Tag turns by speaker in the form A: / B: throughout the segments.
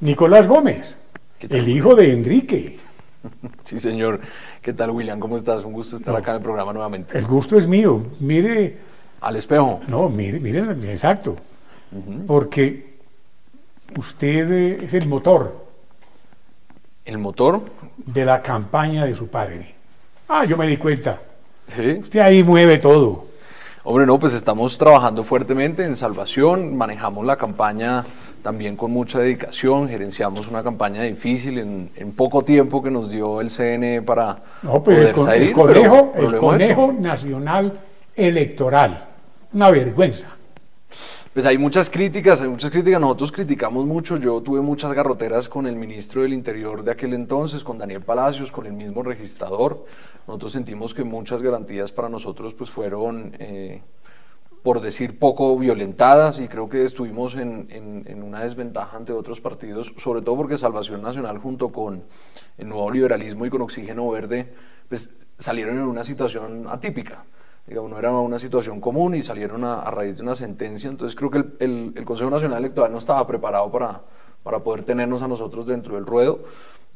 A: Nicolás Gómez, el hijo de Enrique.
B: Sí, señor. ¿Qué tal, William? ¿Cómo estás? Un gusto estar acá en el programa nuevamente.
A: El gusto es mío. Mire.
B: Al espejo.
A: No, mire, mire, exacto. Porque usted es el motor.
B: ¿El motor?
A: De la campaña de su padre. Ah, yo me di cuenta.
B: Sí.
A: Usted ahí mueve todo.
B: Hombre, no, pues estamos trabajando fuertemente en salvación, manejamos la campaña también con mucha dedicación, gerenciamos una campaña difícil en, poco tiempo que nos dio el CNE para
A: no, pues poder el, salir, el conejo, el conejo nacional electoral, una vergüenza.
B: Pues hay muchas críticas, hay muchas críticas, nosotros criticamos mucho, yo tuve muchas garroteras con el ministro del Interior de aquel entonces, con Daniel Palacios, con el mismo registrador, nosotros sentimos que muchas garantías para nosotros pues fueron... Eh, por decir poco, violentadas y creo que estuvimos en, una desventaja ante otros partidos, sobre todo porque Salvación Nacional junto con el nuevo liberalismo y con Oxígeno Verde, pues salieron en una situación atípica. Digamos, no era una situación común y salieron a, raíz de una sentencia. Entonces creo que el, el, Consejo Nacional Electoral no estaba preparado para, para poder tenernos a nosotros dentro del ruedo.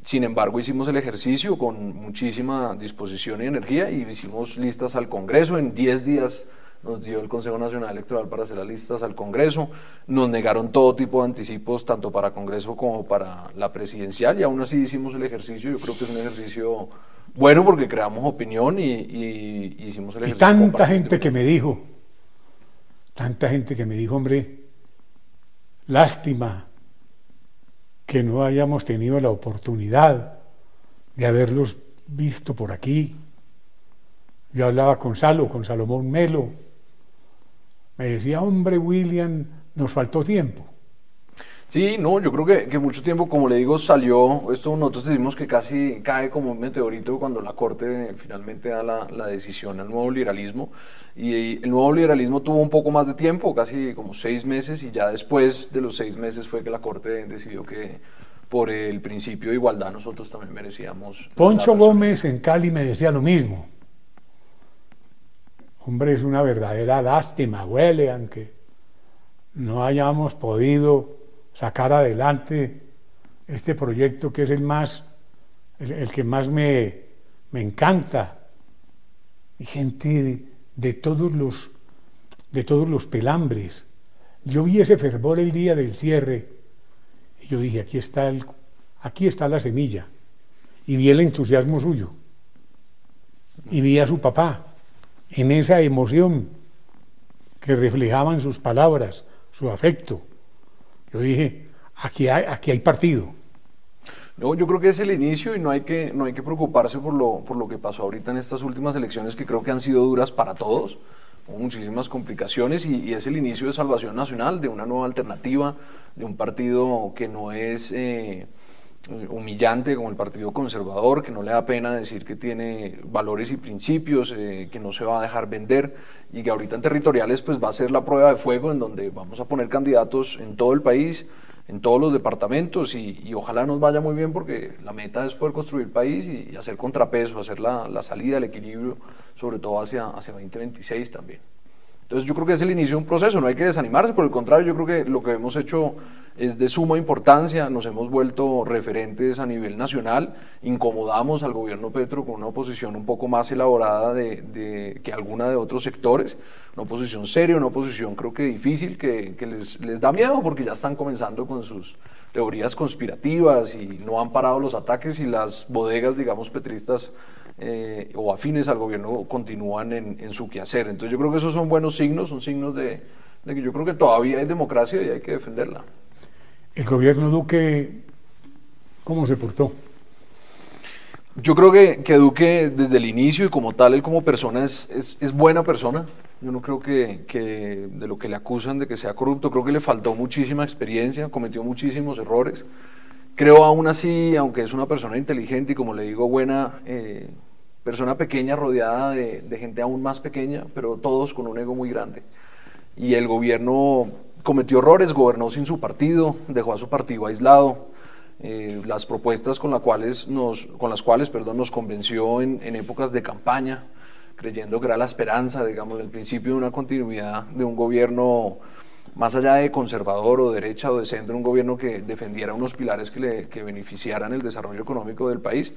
B: Sin embargo, hicimos el ejercicio con muchísima disposición y energía y hicimos listas al Congreso en 10 días nos dio el Consejo Nacional Electoral para hacer las listas al Congreso, nos negaron todo tipo de anticipos, tanto para Congreso como para la presidencial, y aún así hicimos el ejercicio, yo creo que es un ejercicio bueno porque creamos opinión y, hicimos el ejercicio.
A: Y tanta gente que me dijo, tanta gente que me dijo, hombre, lástima que no hayamos tenido la oportunidad de haberlos visto por aquí. Yo hablaba con Salo, con Salomón Melo, me decía, hombre, William, nos faltó tiempo.
B: Sí, no, yo creo que, que, mucho tiempo, como le digo, salió, esto nosotros decimos que casi cae como un meteorito cuando la Corte finalmente da la, la, decisión al nuevo liberalismo. Y el nuevo liberalismo tuvo un poco más de tiempo, casi como seis meses, y ya después de los seis meses fue que la Corte decidió que por el principio de igualdad nosotros también merecíamos.
A: Poncho Gómez en Cali me decía lo mismo. Hombre, es una verdadera lástima, huele, aunque no hayamos podido sacar adelante este proyecto que es el más, el, que más me, me, encanta. Y gente de, todos los, de todos los pelambres. Yo vi ese fervor el día del cierre y yo dije, aquí está, el, aquí está la semilla. Y vi el entusiasmo suyo. Y vi a su papá en esa emoción que reflejaban sus palabras, su afecto. Yo dije, aquí hay, aquí hay partido.
B: No, yo creo que es el inicio y no hay que, no hay que preocuparse por lo, por lo que pasó ahorita en estas últimas elecciones que creo que han sido duras para todos, con muchísimas complicaciones y, es el inicio de Salvación Nacional, de una nueva alternativa, de un partido que no es... Eh, humillante como el Partido Conservador, que no le da pena decir que tiene valores y principios, eh, que no se va a dejar vender y que ahorita en territoriales pues va a ser la prueba de fuego en donde vamos a poner candidatos en todo el país, en todos los departamentos y, ojalá nos vaya muy bien porque la meta es poder construir país y, hacer contrapeso, hacer la, la, salida, el equilibrio, sobre todo hacia, hacia 2026 también. Entonces yo creo que es el inicio de un proceso, no hay que desanimarse, por el contrario, yo creo que lo que hemos hecho es de suma importancia, nos hemos vuelto referentes a nivel nacional, incomodamos al gobierno Petro con una oposición un poco más elaborada de, que alguna de otros sectores, una oposición seria, una oposición creo que difícil, que, les, les da miedo porque ya están comenzando con sus teorías conspirativas y no han parado los ataques y las bodegas, digamos, petristas eh, o afines al gobierno continúan en, su quehacer. Entonces yo creo que esos son buenos signos, son signos de, que yo creo que todavía hay democracia y hay que defenderla.
A: ¿El gobierno Duque cómo se portó?
B: Yo creo que, que, Duque desde el inicio y como tal, él como persona es, es, es buena persona. Yo no creo que, que, de lo que le acusan de que sea corrupto, creo que le faltó muchísima experiencia, cometió muchísimos errores. Creo aún así, aunque es una persona inteligente y como le digo, buena, eh, persona pequeña rodeada de, gente aún más pequeña, pero todos con un ego muy grande. Y el gobierno cometió errores, gobernó sin su partido, dejó a su partido aislado, eh, las propuestas con, la cuales con las cuales perdón, nos convenció en, épocas de campaña, creyendo que era la esperanza, digamos, el principio de una continuidad de un gobierno más allá de conservador o derecha o de centro, un gobierno que defendiera unos pilares que, le, que beneficiaran el desarrollo económico del país.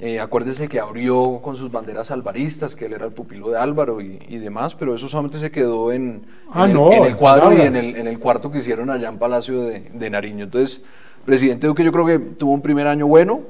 B: Eh, acuérdese que abrió con sus banderas alvaristas, que él era el pupilo de Álvaro y, y demás, pero eso solamente se quedó en,
A: ah,
B: en,
A: no,
B: el, en el, cuadro y en el, en el, cuarto que hicieron allá en Palacio de, de Nariño. Entonces, presidente Duque yo creo que tuvo un primer año bueno,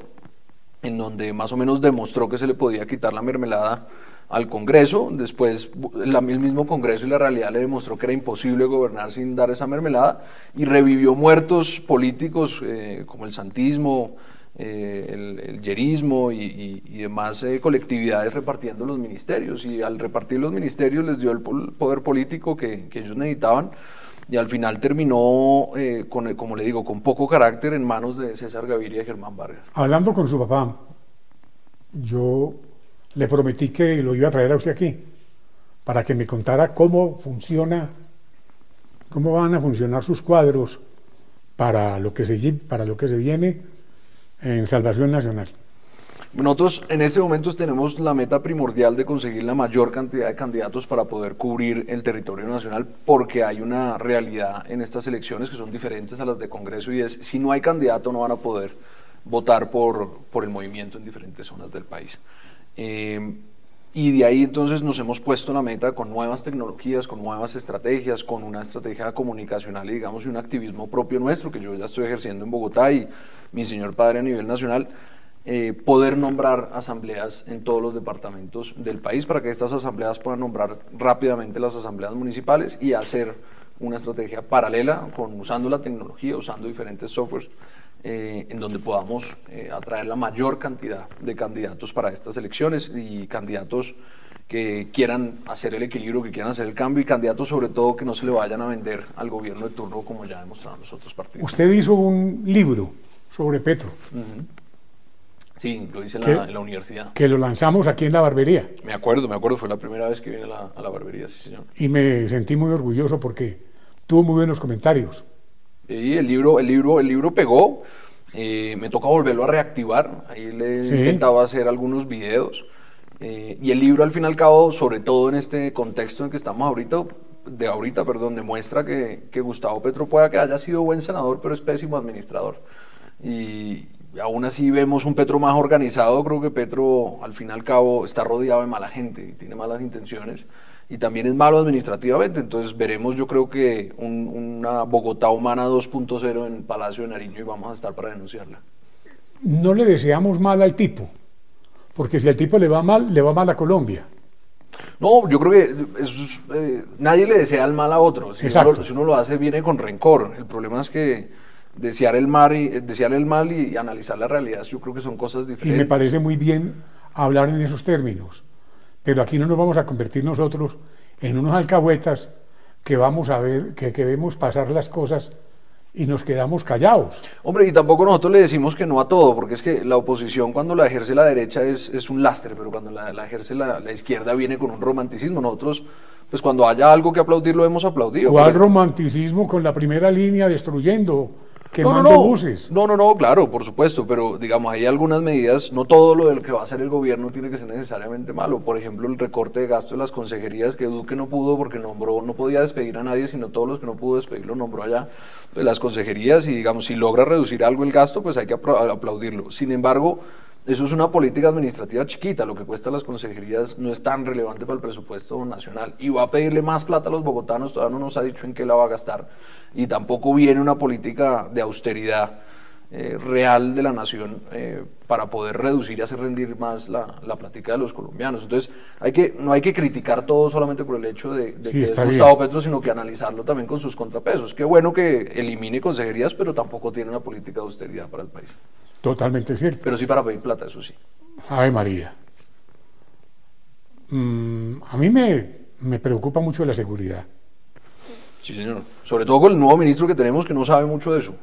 B: en donde más o menos demostró que se le podía quitar la mermelada al Congreso, después la, el mismo Congreso y la realidad le demostró que era imposible gobernar sin dar esa mermelada y revivió muertos políticos eh, como el santismo, eh, el, el, yerismo y, y, y demás eh, colectividades repartiendo los ministerios. Y al repartir los ministerios les dio el poder político que, que ellos necesitaban. Y al final terminó, eh, con, como le digo, con poco carácter en manos de César Gaviria y Germán Vargas.
A: Hablando con su papá, yo le prometí que lo iba a traer a usted aquí para que me contara cómo funciona, cómo van a funcionar sus cuadros para lo que se, para lo que se viene en Salvación Nacional.
B: Nosotros en este momento tenemos la meta primordial de conseguir la mayor cantidad de candidatos para poder cubrir el territorio nacional porque hay una realidad en estas elecciones que son diferentes a las de Congreso y es si no hay candidato no van a poder votar por, por el movimiento en diferentes zonas del país. Eh, y de ahí entonces nos hemos puesto la meta con nuevas tecnologías, con nuevas estrategias, con una estrategia comunicacional y digamos y un activismo propio nuestro que yo ya estoy ejerciendo en Bogotá y mi señor padre a nivel nacional, eh, poder nombrar asambleas en todos los departamentos del país para que estas asambleas puedan nombrar rápidamente las asambleas municipales y hacer una estrategia paralela con usando la tecnología, usando diferentes softwares eh, en donde podamos eh, atraer la mayor cantidad de candidatos para estas elecciones y candidatos que quieran hacer el equilibrio, que quieran hacer el cambio y candidatos sobre todo que no se le vayan a vender al gobierno de turno como ya demostraron los otros partidos.
A: Usted hizo un libro sobre Petro.
B: Uh -huh. Sí, lo hice en la, en la, universidad.
A: Que lo lanzamos aquí en la barbería.
B: Me acuerdo, me acuerdo, fue la primera vez que vine a la, a la barbería, sí señor.
A: Y me sentí muy orgulloso porque tuvo muy buenos comentarios.
B: Y el libro, el libro, el libro pegó. Eh, me toca volverlo a reactivar. Ahí le sí. intentaba hacer algunos videos. Eh, y el libro, al fin y al cabo, sobre todo en este contexto en que estamos ahorita, de ahorita, perdón, demuestra que, que Gustavo Petro pueda que haya sido buen senador, pero es pésimo administrador. Y aún así vemos un Petro más organizado. Creo que Petro, al fin y al cabo, está rodeado de mala gente y tiene malas intenciones y también es malo administrativamente. Entonces veremos, yo creo que un, una Bogotá humana 2.0 en Palacio de Nariño y vamos a estar para denunciarla.
A: No le deseamos mal al tipo, porque si al tipo le va mal, le va mal a Colombia.
B: No, yo creo que es, eh, nadie le desea el mal a otro. Si uno, lo, si uno, lo, hace, viene con rencor. El problema es que desear el mal y, desear el mal y, y analizar la realidad, yo creo que son cosas diferentes.
A: Y me parece muy bien hablar en esos términos pero aquí no nos vamos a convertir nosotros en unos alcahuetas que vamos a ver, que, que vemos pasar las cosas y nos quedamos callados.
B: Hombre, y tampoco nosotros le decimos que no a todo, porque es que la oposición cuando la ejerce la derecha es, es un lastre, pero cuando la, la ejerce la, la, izquierda viene con un romanticismo. Nosotros, pues cuando haya algo que aplaudir, lo hemos aplaudido.
A: ¿Cuál romanticismo con la primera línea destruyendo?
B: No, no, no. buses. No, no, no, claro, por supuesto, pero digamos, hay algunas medidas, no todo lo del que va a hacer el gobierno tiene que ser necesariamente malo. Por ejemplo, el recorte de gasto de las consejerías que Duque no pudo porque nombró, no podía despedir a nadie, sino todos los que no pudo despedir lo nombró allá. Pues las consejerías y digamos, si logra reducir algo el gasto, pues hay que aplaudirlo. Sin embargo, eso es una política administrativa chiquita, lo que cuesta las consejerías no es tan relevante para el presupuesto nacional. Y va a pedirle más plata a los bogotanos, todavía no nos ha dicho en qué la va a gastar. Y tampoco viene una política de austeridad eh, real de la nación eh, para poder reducir y hacer rendir más la, la plática de los colombianos. Entonces, hay que, no hay que criticar todo solamente por el hecho de, de
A: Sí,
B: que es Gustavo
A: bien.
B: Petro, sino que analizarlo también con sus contrapesos. Qué bueno que elimine consejerías, pero tampoco tiene una política de austeridad para el país.
A: Totalmente cierto.
B: Pero sí para pedir plata, eso sí.
A: Ave María. Mm, a mí me, me preocupa mucho la seguridad.
B: Sí, señor. Sobre todo con el nuevo ministro que tenemos que no sabe mucho de eso.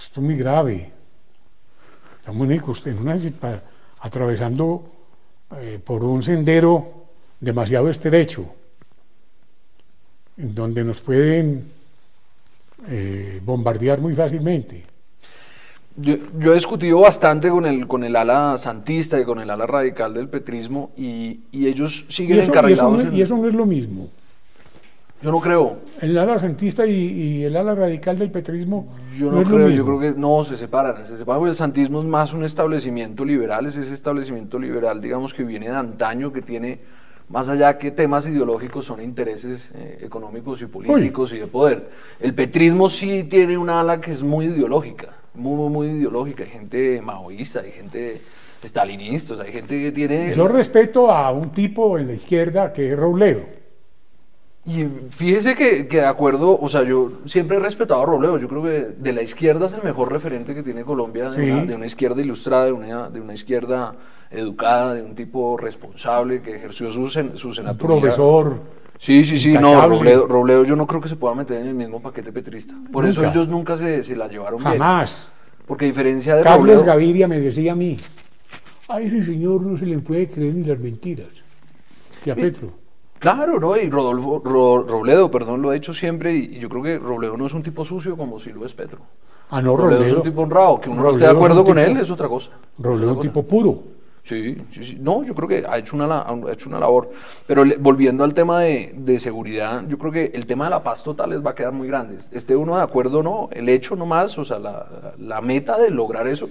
A: Esto es muy grave. Estamos en, una, atravesando eh, por un sendero demasiado estrecho, en donde nos pueden eh, bombardear muy fácilmente.
B: Yo, yo he discutido bastante con el, con el ala santista y con el ala radical del petrismo y, y ellos
A: Y
B: siguen
A: eso, y eso
B: encarrilados.
A: no,
B: en-
A: y eso no es lo mismo.
B: Yo no creo.
A: El ala santista y, y el ala radical del petrismo
B: Yo
A: no,
B: no,
A: es lo
B: creo, yo
A: mismo.
B: creo que no, se separan, se separan porque el santismo es más un establecimiento liberal, es ese establecimiento liberal, digamos, que viene de antaño, que tiene, más allá que temas ideológicos, son intereses eh, económicos y políticos y de poder. El petrismo sí tiene una ala que es muy ideológica, muy, muy, muy ideológica, hay gente maoísta, hay gente stalinista, o sea, hay gente que tiene...
A: Yo respeto a un tipo en la izquierda que es Robledo.
B: Y fíjese que, que de acuerdo, o sea, yo siempre he respetado a Robledo, yo creo que de la izquierda es el mejor referente que tiene Colombia, de,
A: Sí.
B: una, de una izquierda ilustrada, de una, de una izquierda educada, de un tipo responsable que ejerció su, sen- su
A: Un profesor.
B: Sí, sí, sí, no. Robledo, Robledo yo no creo que se pueda meter en el mismo paquete petrista. Por eso ellos nunca se, se la llevaron bien.
A: Jamás.
B: Porque a diferencia de
A: Carlos
B: Robledo...
A: Gaviria me decía a mí, a ese señor no se le puede creer ni las mentiras. Que a Petro.
B: Claro, ¿no? Y Rodolfo, Ro- Robledo, perdón, lo ha dicho siempre, y, yo creo que Robledo no es un tipo sucio como si lo es Petro.
A: Ah, no,
B: Robledo, es un tipo honrado, que uno no esté de acuerdo con
A: tipo-
B: él es otra cosa.
A: Robledo es un tipo puro.
B: Sí, sí, sí. No, yo creo que ha hecho una, ha hecho una labor. Pero le- volviendo al tema de, de seguridad, yo creo que el tema de la paz total les va a quedar muy grande. Esté uno de acuerdo o no, el hecho nomás, o sea, la, la meta de lograr eso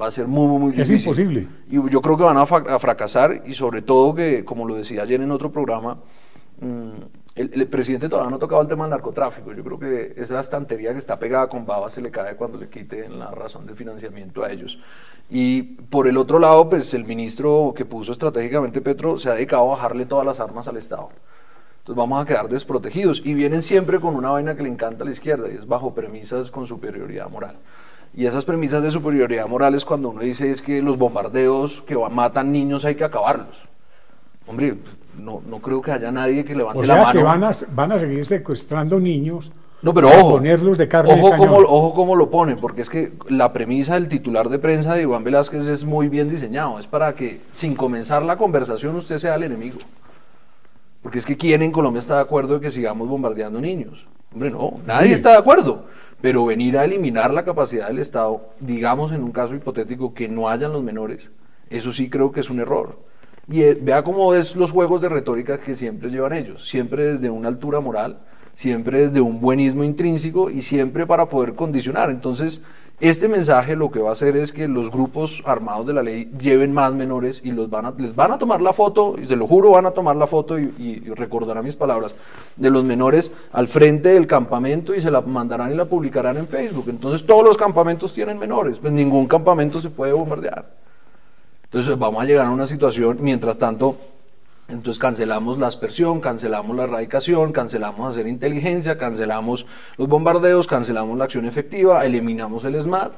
B: va a ser muy, muy, muy
A: Es
B: difícil.
A: imposible.
B: Y yo creo que van a, a fracasar y sobre todo que, como lo decía ayer en otro programa, mm, el, el presidente todavía no ha tocado el tema del narcotráfico. Yo creo que esa estantería que está pegada con baba se le cae cuando le quiten la razón de financiamiento a ellos. Y por el otro lado, pues el ministro que puso estratégicamente Petro se ha dedicado a bajarle todas las armas al Estado. Entonces vamos a quedar desprotegidos. Y vienen siempre con una vaina que le encanta a la izquierda, y es bajo premisas con superioridad moral. Y esas premisas de superioridad moral es cuando uno dice es que los bombardeos que matan niños hay que acabarlos. Hombre, no, no creo que haya nadie que levante
A: O
B: la mano.
A: que van a, van a seguir secuestrando niños
B: No, pero ojo,
A: ponerlos de carne
B: ojo
A: de cañón.
B: cómo, ojo cómo lo ponen, porque es que la premisa del titular de prensa de Iván Velázquez es muy bien diseñado, es para que sin comenzar la conversación usted sea el enemigo. Porque es que ¿quién en Colombia está de acuerdo de que sigamos bombardeando niños? Hombre, no, nadie
A: Sí.
B: está de acuerdo. Pero venir a eliminar la capacidad del Estado, digamos en un caso hipotético que no hayan los menores, eso sí creo que es un error. Y eh, vea cómo es los juegos de retórica que siempre llevan ellos, siempre desde una altura moral, siempre desde un buenismo intrínseco y siempre para poder condicionar. Entonces, este mensaje lo que va a hacer es que los grupos armados de la ley lleven más menores y los van a, les van a tomar la foto, y se lo juro, van a tomar la foto y, y, recordarán mis palabras, de los menores al frente del campamento y se la mandarán y la publicarán en Facebook. Entonces, todos los campamentos tienen menores, pues ningún campamento se puede bombardear. Entonces vamos a llegar a una situación, mientras tanto, entonces cancelamos la aspersión, cancelamos la erradicación, cancelamos hacer inteligencia, cancelamos los bombardeos, cancelamos la acción efectiva, eliminamos el SMAT.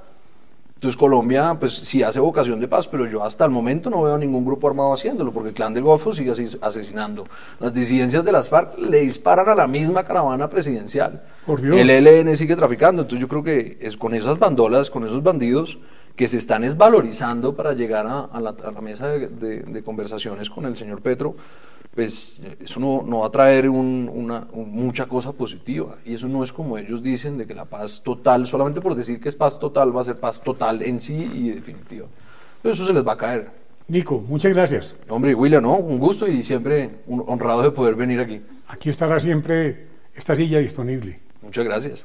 B: Entonces Colombia, pues sí hace vocación de paz, pero yo hasta el momento no veo ningún grupo armado haciéndolo, porque el clan del Golfo sigue asesinando. Las disidencias de las FARC le disparan a la misma caravana presidencial.
A: Por Dios.
B: El ELN sigue traficando, entonces yo creo que es con esas bandolas, con esos bandidos que se están esvalorizando para llegar a, a la, a la mesa de, de- de conversaciones con el señor Petro, pues eso no, no va a traer un- una, un- mucha cosa positiva. Y eso no es como ellos dicen de que la paz total, solamente por decir que es paz total, va a ser paz total en sí y definitiva. Eso se les va a caer.
A: Nico, muchas gracias.
B: Hombre, William, ¿no? Un gusto y siempre un- honrado de poder venir aquí.
A: Aquí estará siempre esta silla disponible.
B: Muchas gracias.